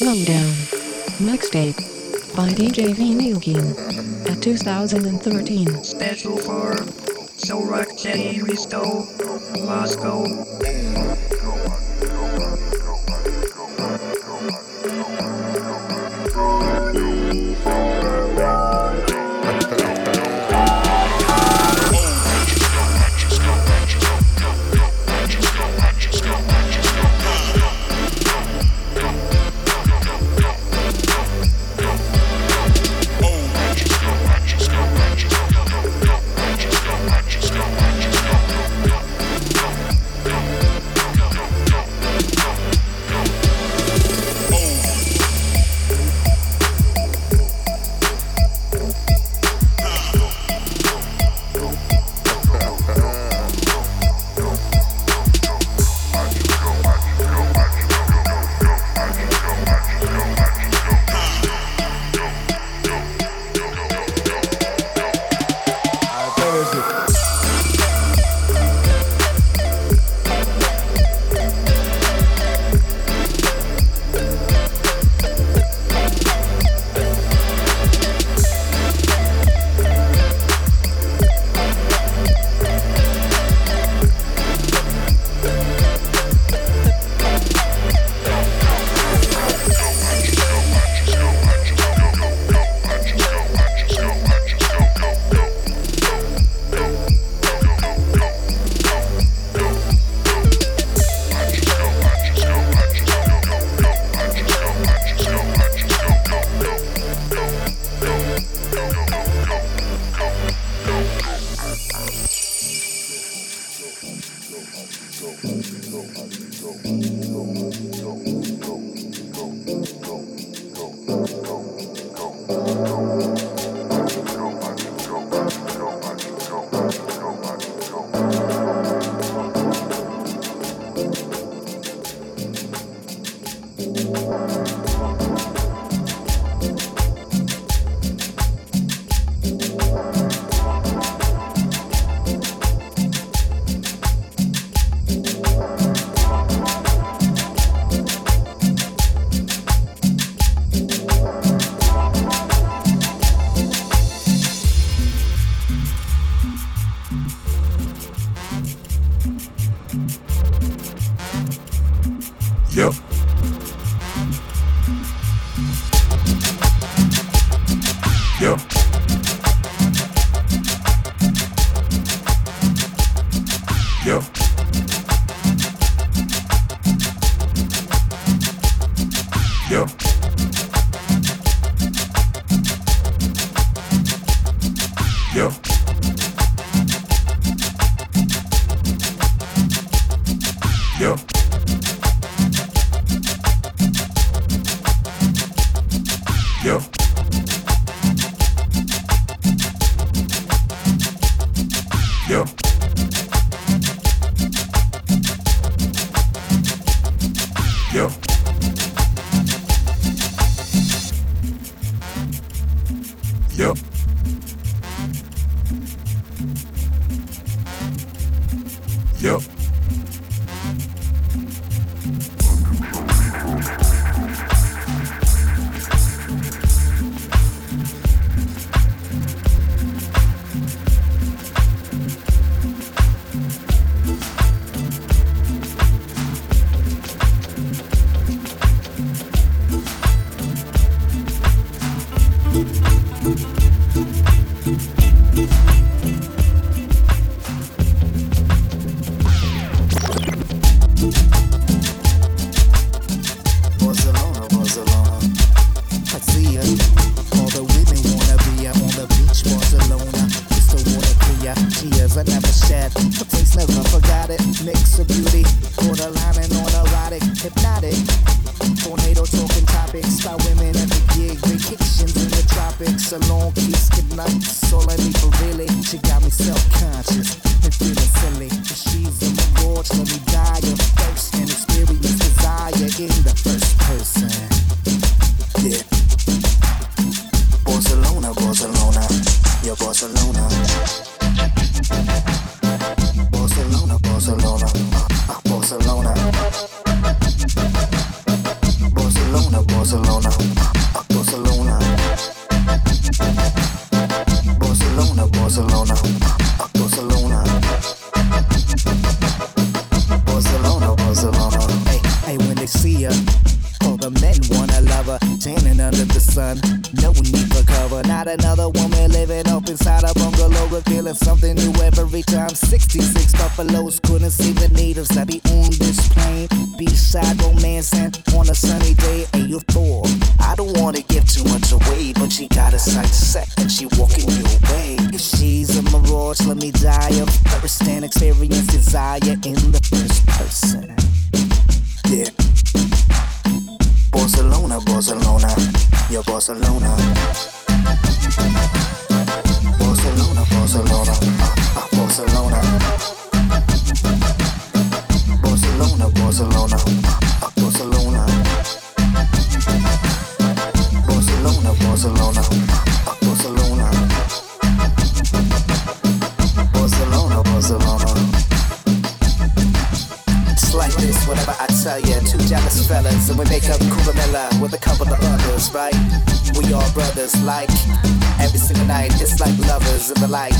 Lowdown. Mixtape. By DJ Vinilkin. At 2013. Special for Sorak J. Risto, Moscow. Yep. Yep. in. All I need for really, she got me self-conscious and feeling silly. She's me die of thirst and desire in the first person. Day. And you. I don't wanna give too much away, but she got a sight set and she walking your way. If she's a mirage, let me die of thirst and experience desire in the first person. Yeah. Barcelona, Barcelona, Barcelona. Barcelona, lovers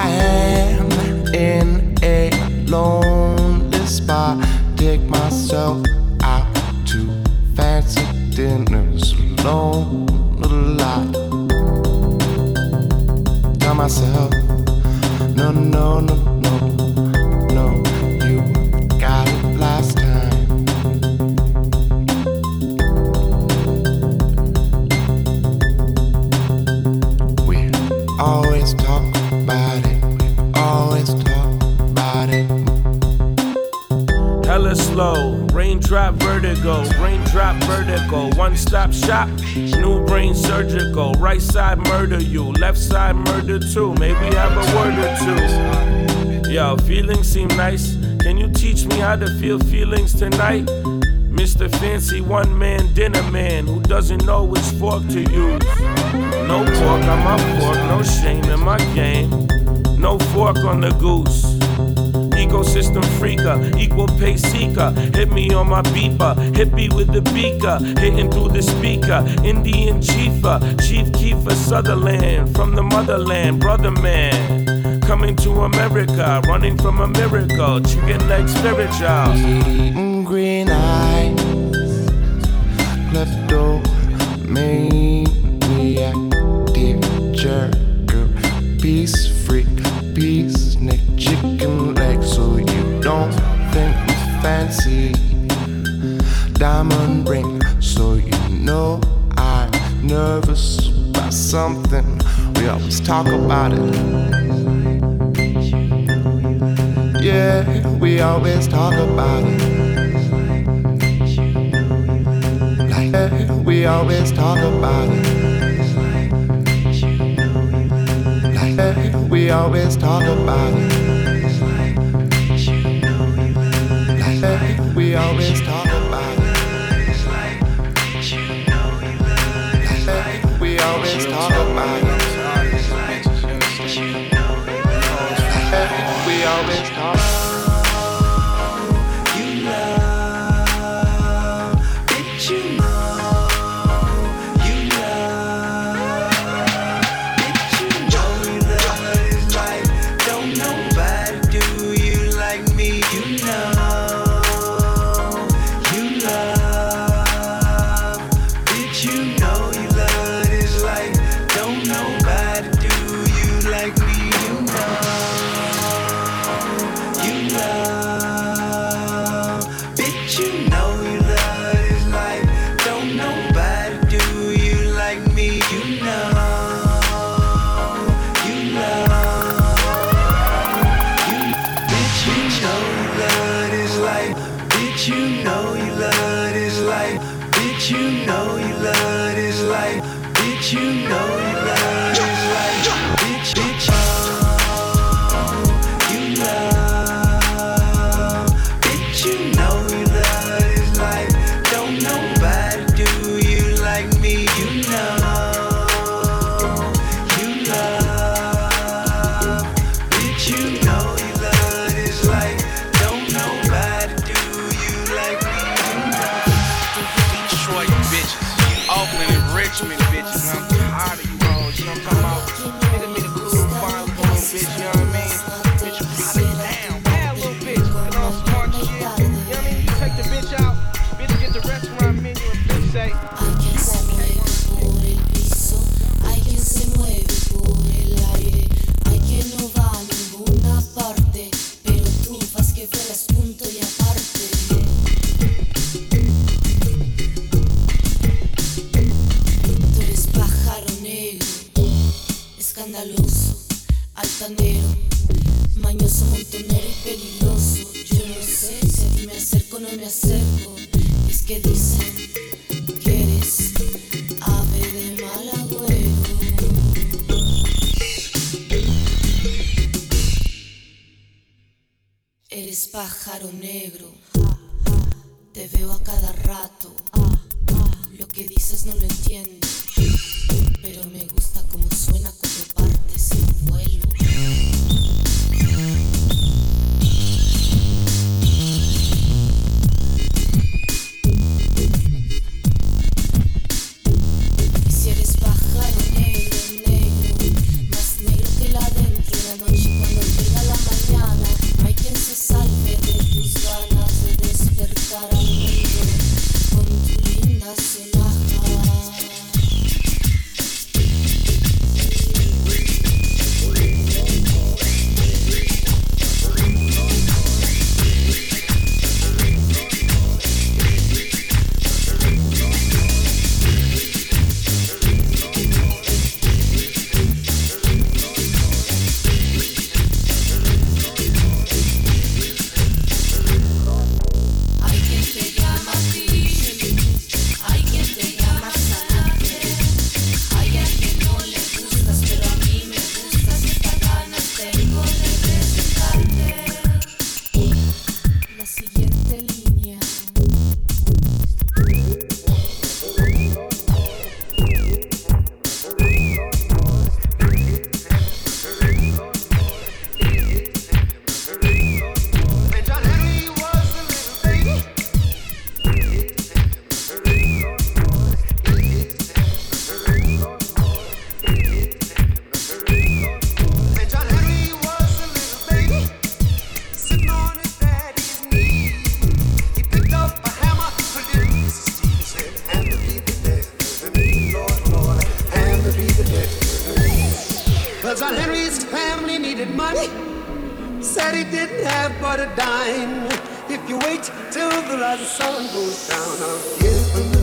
I am in a lonely spot. Take myself out to fancy dinners alone a lot. Tell myself, no, no, no, raindrop vertigo, vertigo, one stop shop, new brain surgical, right side murder you, left side murder too, maybe have a word or two. Yo, feelings seem nice, can you teach me how to feel feelings tonight? Mr. Fancy one man dinner man who doesn't know which fork to use. No pork on my fork, no shame in my game. No fork on the goose. Ecosystem freaker, equal pay seeker. Hit me on my beeper, hippie with the beaker, hitting through the speaker. Indian chiefer, Chief Kiefer Sutherland from the motherland, brother man. Coming to America, running from a miracle, chicken leg spiritual. Eating green eyes, kleptomaniac, Diamond ring, so you know I'm nervous about something. We always talk about it. Yeah, we always talk about it. Like, we always talk about it. Like, we always talk about it. Like, we always talk always talk about it. We always talk. Que dices no lo entiendo, pero me gusta como suena cuando partes en vuelo. Henry's family needed money. Said he didn't have but a dime. If you wait till the rising sun goes down, I'll give him.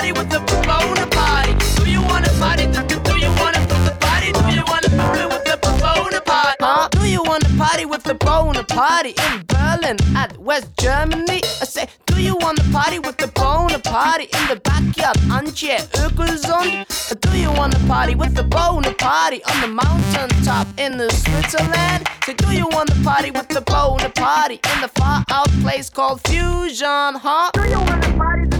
Party with the Bonaparte? Do you wanna party? Do, you wanna put the party? Do you wanna it with the Bonaparte? Huh? Do you wanna party with the Bonaparte in Berlin at West Germany? I say, do you wanna party with the Bonaparte in the backyard Antje Ökelsund? Do you wanna party with the Bonaparte on the mountain top in the Switzerland? Say, do you wanna party with the Bonaparte in the far out place called Fusion, huh? Do you wanna party?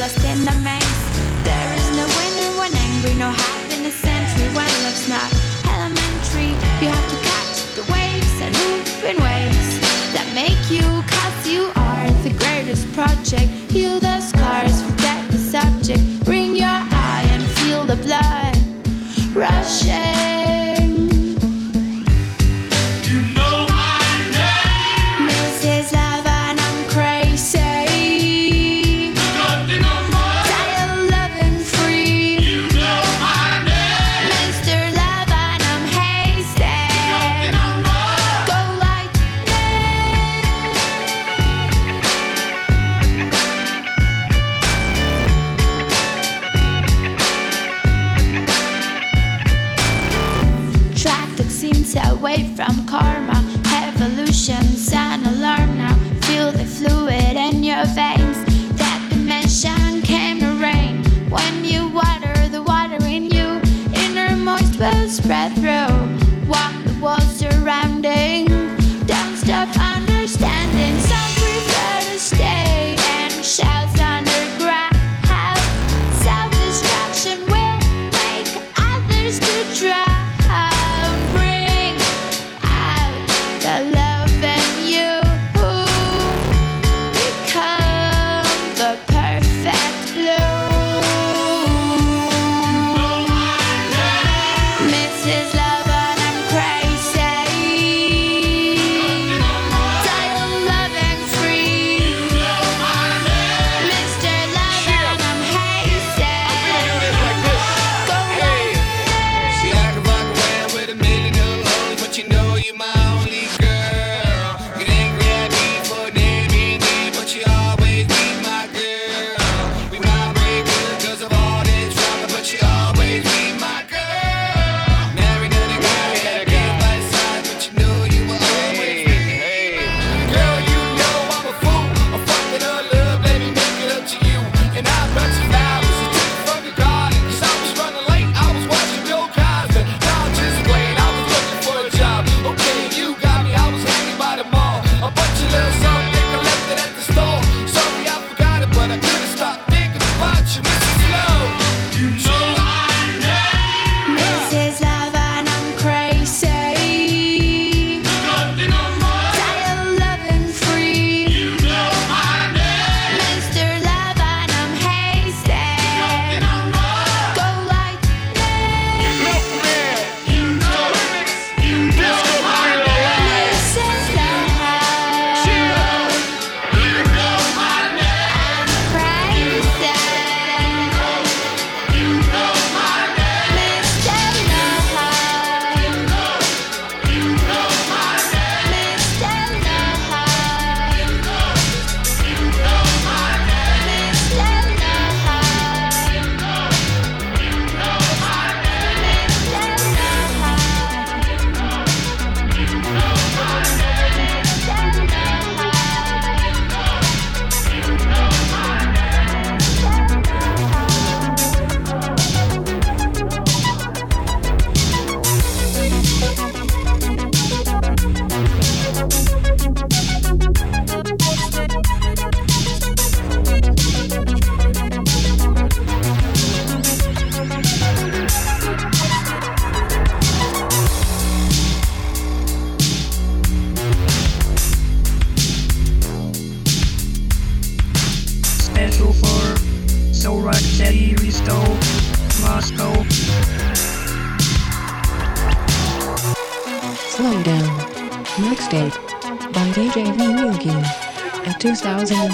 lost in the main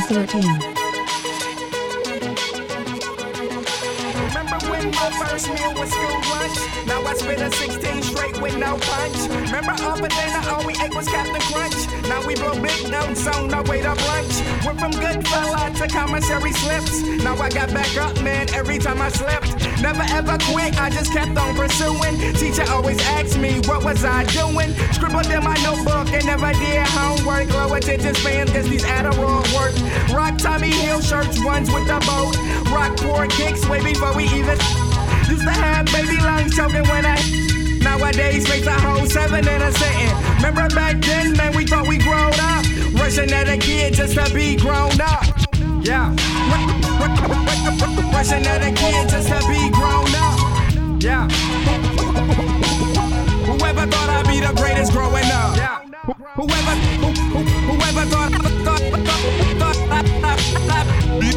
13. Remember when my first meal was school lunch? Now I spit a 16 straight with no punch. Remember up and then all we ate was Captain Crunch. Now we blow big notes on our way to brunch. Went from good fella to commissary slips. Now I got back up, man, every time I slip. Never ever quit, I just kept on pursuing. Teacher always asked me, what was I doing? Scribbled in my notebook and never did homework. Low attention span, cause these Adderall work. Rock Tommy Hill shirts, ones with the boat. Rock poor kicks way before we even. Used to have baby lungs choking when I. Nowadays makes a whole seven and a sitting. Remember back then, man, we thought we grown up. Rushing at a kid just to be grown up. Yeah. Rushing at a kid just to be grown up. Yeah. Whoever thought I'd be the greatest growing up. Yeah. Whoever, who, who, whoever thought, thought, thought, thought I'd be,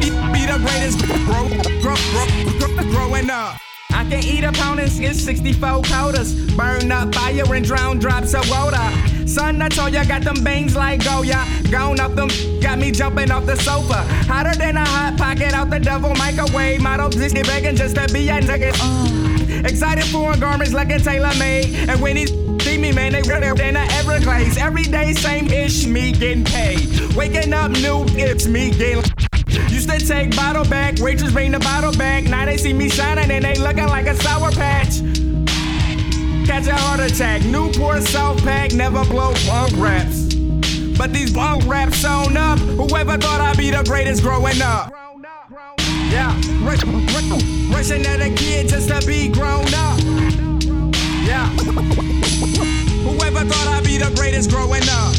be, be the greatest grow, grow, grow, grow, growing up. I can eat and get 64 quotas. Burn up fire and drown drops of water. Son, I told ya, got them bangs like oh, Goya. Gone up them, got me jumping off the sofa. Hotter than a hot pocket out the devil microwave. Model this begging just to be a nugget. Uh. Excited for a garments like a tailor made. And when he see me, man, they redder than a Everglades. Every day, same ish, me getting paid. Waking up new, it's me getting. Used to take bottle back, waitress bring the bottle back. Now they see me shining and they looking like a sour patch had your heart attack. Newport, South Pack, never blow punk raps. But these punk raps shown up. Whoever thought I'd be the greatest growing up. Yeah, rushing at a kid just to be grown up. Yeah. Whoever thought I'd be the greatest growing up.